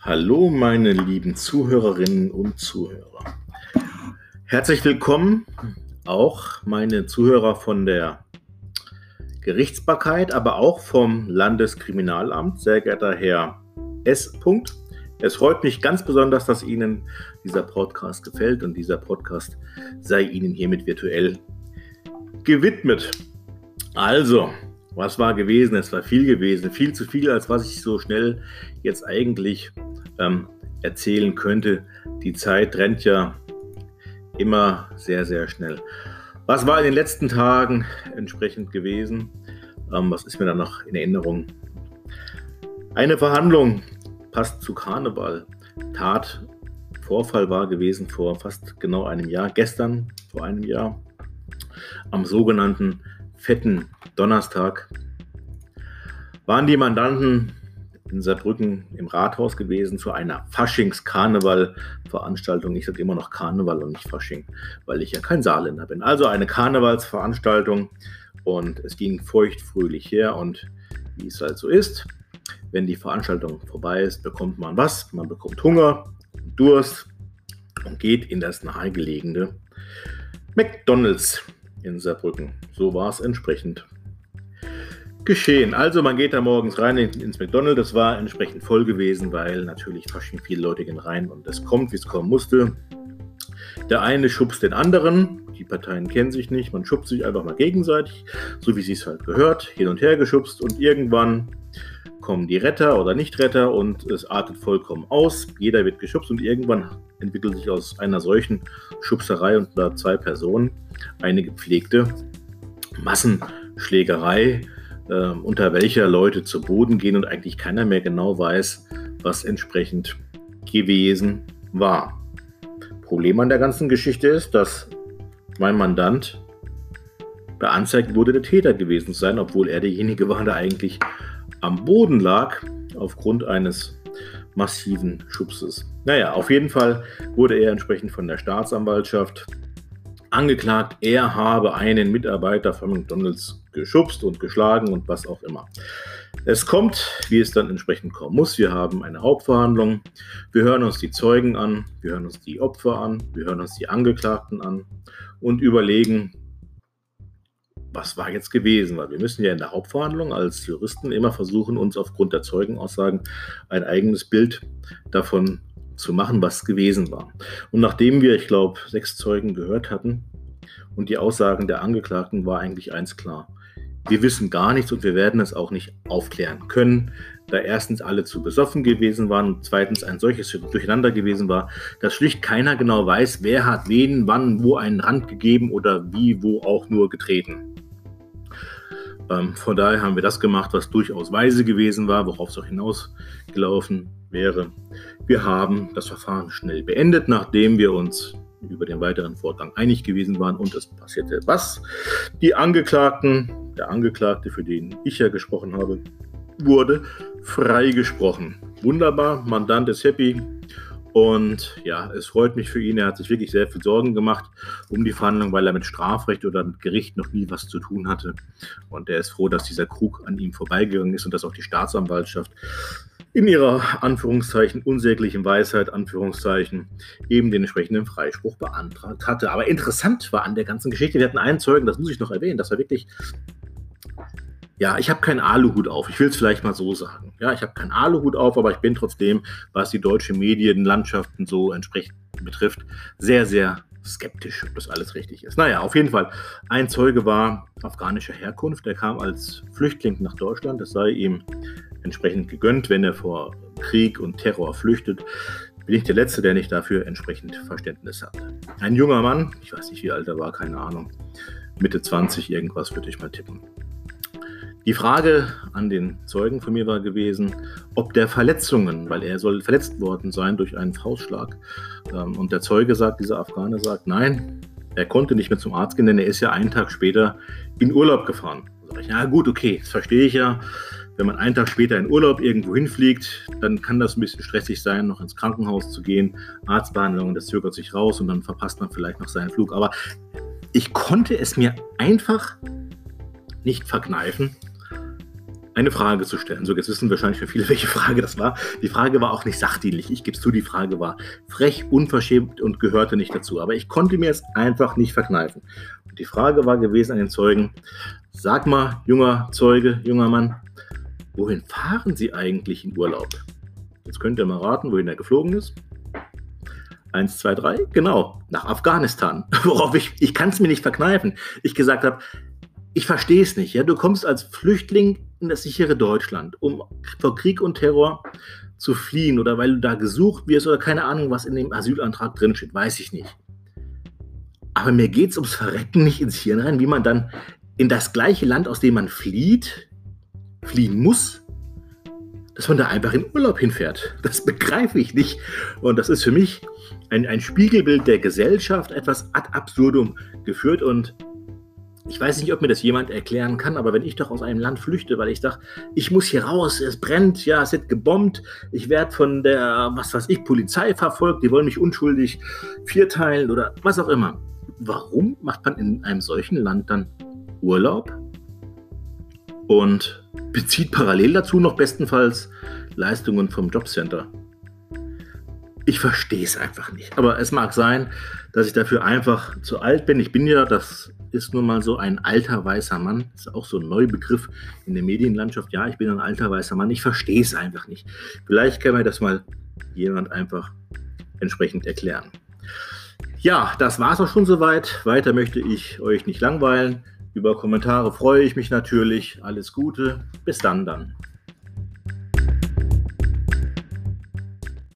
Hallo, meine lieben Zuhörerinnen und Zuhörer. Herzlich willkommen auch meine Zuhörer von der Gerichtsbarkeit, aber auch vom Landeskriminalamt, sehr geehrter Herr S. Es freut mich ganz besonders, dass Ihnen dieser Podcast gefällt und dieser Podcast sei Ihnen hiermit virtuell gewidmet. Also, was war gewesen? Es war viel gewesen, viel zu viel, als was ich so schnell jetzt eigentlich ähm, erzählen könnte. Die Zeit rennt ja immer sehr, sehr schnell. Was war in den letzten Tagen entsprechend gewesen? Ähm, was ist mir da noch in Erinnerung? Eine Verhandlung passt zu Karneval. Tat, Vorfall war gewesen vor fast genau einem Jahr, gestern vor einem Jahr, am sogenannten fetten Donnerstag, waren die Mandanten in Saarbrücken im Rathaus gewesen zu einer Faschings-Karneval-Veranstaltung. Ich sage immer noch Karneval und nicht Fasching, weil ich ja kein Saarländer bin. Also eine Karnevalsveranstaltung und es ging feuchtfröhlich her und wie es halt so ist, wenn die Veranstaltung vorbei ist, bekommt man was? Man bekommt Hunger, Durst und geht in das nahegelegene McDonald's in Saarbrücken. So war es entsprechend geschehen. Also man geht da morgens rein ins McDonald's. Das war entsprechend voll gewesen, weil natürlich faschen viele Leute gehen rein und es kommt, wie es kommen musste. Der eine schubst den anderen. Die Parteien kennen sich nicht. Man schubst sich einfach mal gegenseitig, so wie sie es halt gehört, hin und her geschubst und irgendwann kommen die Retter oder Nicht-Retter und es artet vollkommen aus. Jeder wird geschubst und irgendwann entwickelt sich aus einer solchen Schubserei unter zwei Personen eine gepflegte Massenschlägerei äh, unter welcher Leute zu Boden gehen und eigentlich keiner mehr genau weiß, was entsprechend gewesen war. Problem an der ganzen Geschichte ist, dass mein Mandant beanzeigt wurde, der Täter gewesen zu sein, obwohl er derjenige war, der eigentlich am Boden lag aufgrund eines massiven Schubses. Naja, auf jeden Fall wurde er entsprechend von der Staatsanwaltschaft angeklagt, er habe einen Mitarbeiter von McDonald's geschubst und geschlagen und was auch immer. Es kommt, wie es dann entsprechend kommen muss. Wir haben eine Hauptverhandlung. Wir hören uns die Zeugen an, wir hören uns die Opfer an, wir hören uns die Angeklagten an und überlegen, was war jetzt gewesen? Weil wir müssen ja in der Hauptverhandlung als Juristen immer versuchen, uns aufgrund der Zeugenaussagen ein eigenes Bild davon zu machen, was gewesen war. Und nachdem wir, ich glaube, sechs Zeugen gehört hatten und die Aussagen der Angeklagten war eigentlich eins klar. Wir wissen gar nichts und wir werden es auch nicht aufklären können, da erstens alle zu besoffen gewesen waren und zweitens ein solches Durcheinander gewesen war, dass schlicht keiner genau weiß, wer hat wen, wann, wo einen Rand gegeben oder wie, wo auch nur getreten. Ähm, von daher haben wir das gemacht, was durchaus weise gewesen war, worauf es auch hinausgelaufen wäre. Wir haben das Verfahren schnell beendet, nachdem wir uns über den weiteren Vorgang einig gewesen waren und es passierte was. Die Angeklagten, der Angeklagte, für den ich ja gesprochen habe, wurde freigesprochen. Wunderbar, Mandant ist happy, und ja, es freut mich für ihn. Er hat sich wirklich sehr viel Sorgen gemacht um die Verhandlung, weil er mit Strafrecht oder mit Gericht noch nie was zu tun hatte. Und er ist froh, dass dieser Krug an ihm vorbeigegangen ist und dass auch die Staatsanwaltschaft in ihrer Anführungszeichen unsäglichen Weisheit, Anführungszeichen, eben den entsprechenden Freispruch beantragt hatte. Aber interessant war an der ganzen Geschichte, wir hatten einen Zeugen, das muss ich noch erwähnen, das war wirklich ja, ich habe keinen Aluhut auf. Ich will es vielleicht mal so sagen. Ja, ich habe keinen Aluhut auf, aber ich bin trotzdem, was die deutsche Medienlandschaften so entsprechend betrifft, sehr, sehr skeptisch, ob das alles richtig ist. Naja, auf jeden Fall. Ein Zeuge war afghanischer Herkunft. Er kam als Flüchtling nach Deutschland. Es sei ihm entsprechend gegönnt, wenn er vor Krieg und Terror flüchtet. Bin ich der Letzte, der nicht dafür entsprechend Verständnis hat. Ein junger Mann, ich weiß nicht, wie alt er war, keine Ahnung, Mitte 20 irgendwas würde ich mal tippen. Die Frage an den Zeugen von mir war gewesen, ob der Verletzungen, weil er soll verletzt worden sein durch einen Faustschlag. Ähm, und der Zeuge sagt, dieser Afghane sagt, nein, er konnte nicht mehr zum Arzt gehen, denn er ist ja einen Tag später in Urlaub gefahren. Ich, ja gut, okay, das verstehe ich ja. Wenn man einen Tag später in Urlaub irgendwo hinfliegt, dann kann das ein bisschen stressig sein, noch ins Krankenhaus zu gehen, Arztbehandlung, das zögert sich raus und dann verpasst man vielleicht noch seinen Flug. Aber ich konnte es mir einfach nicht verkneifen, eine Frage zu stellen. So, jetzt wissen wahrscheinlich für viele, welche Frage das war. Die Frage war auch nicht sachdienlich. Ich gebe zu, die Frage war frech, unverschämt und gehörte nicht dazu. Aber ich konnte mir es einfach nicht verkneifen. Und die Frage war gewesen an den Zeugen, sag mal, junger Zeuge, junger Mann, wohin fahren Sie eigentlich in Urlaub? Jetzt könnt ihr mal raten, wohin er geflogen ist. Eins, zwei, drei, genau, nach Afghanistan. Worauf ich, ich kann es mir nicht verkneifen. Ich gesagt habe, ich verstehe es nicht. Ja? Du kommst als Flüchtling in das sichere Deutschland, um vor Krieg und Terror zu fliehen oder weil du da gesucht wirst oder keine Ahnung, was in dem Asylantrag drinsteht, weiß ich nicht. Aber mir geht es ums Verrecken nicht ins Hirn rein, wie man dann in das gleiche Land, aus dem man flieht, fliehen muss, dass man da einfach in Urlaub hinfährt. Das begreife ich nicht. Und das ist für mich ein, ein Spiegelbild der Gesellschaft, etwas ad absurdum geführt. Und ich weiß nicht, ob mir das jemand erklären kann, aber wenn ich doch aus einem Land flüchte, weil ich sage, ich muss hier raus, es brennt, ja, es wird gebombt, ich werde von der, was weiß ich, Polizei verfolgt, die wollen mich unschuldig vierteilen oder was auch immer. Warum macht man in einem solchen Land dann Urlaub und bezieht parallel dazu noch bestenfalls Leistungen vom Jobcenter? Ich verstehe es einfach nicht. Aber es mag sein, dass ich dafür einfach zu alt bin. Ich bin ja, das ist nun mal so ein alter weißer Mann. Ist auch so ein neuer Begriff in der Medienlandschaft. Ja, ich bin ein alter weißer Mann. Ich verstehe es einfach nicht. Vielleicht kann mir das mal jemand einfach entsprechend erklären. Ja, das war es auch schon soweit. Weiter möchte ich euch nicht langweilen. Über Kommentare freue ich mich natürlich. Alles Gute. Bis dann dann.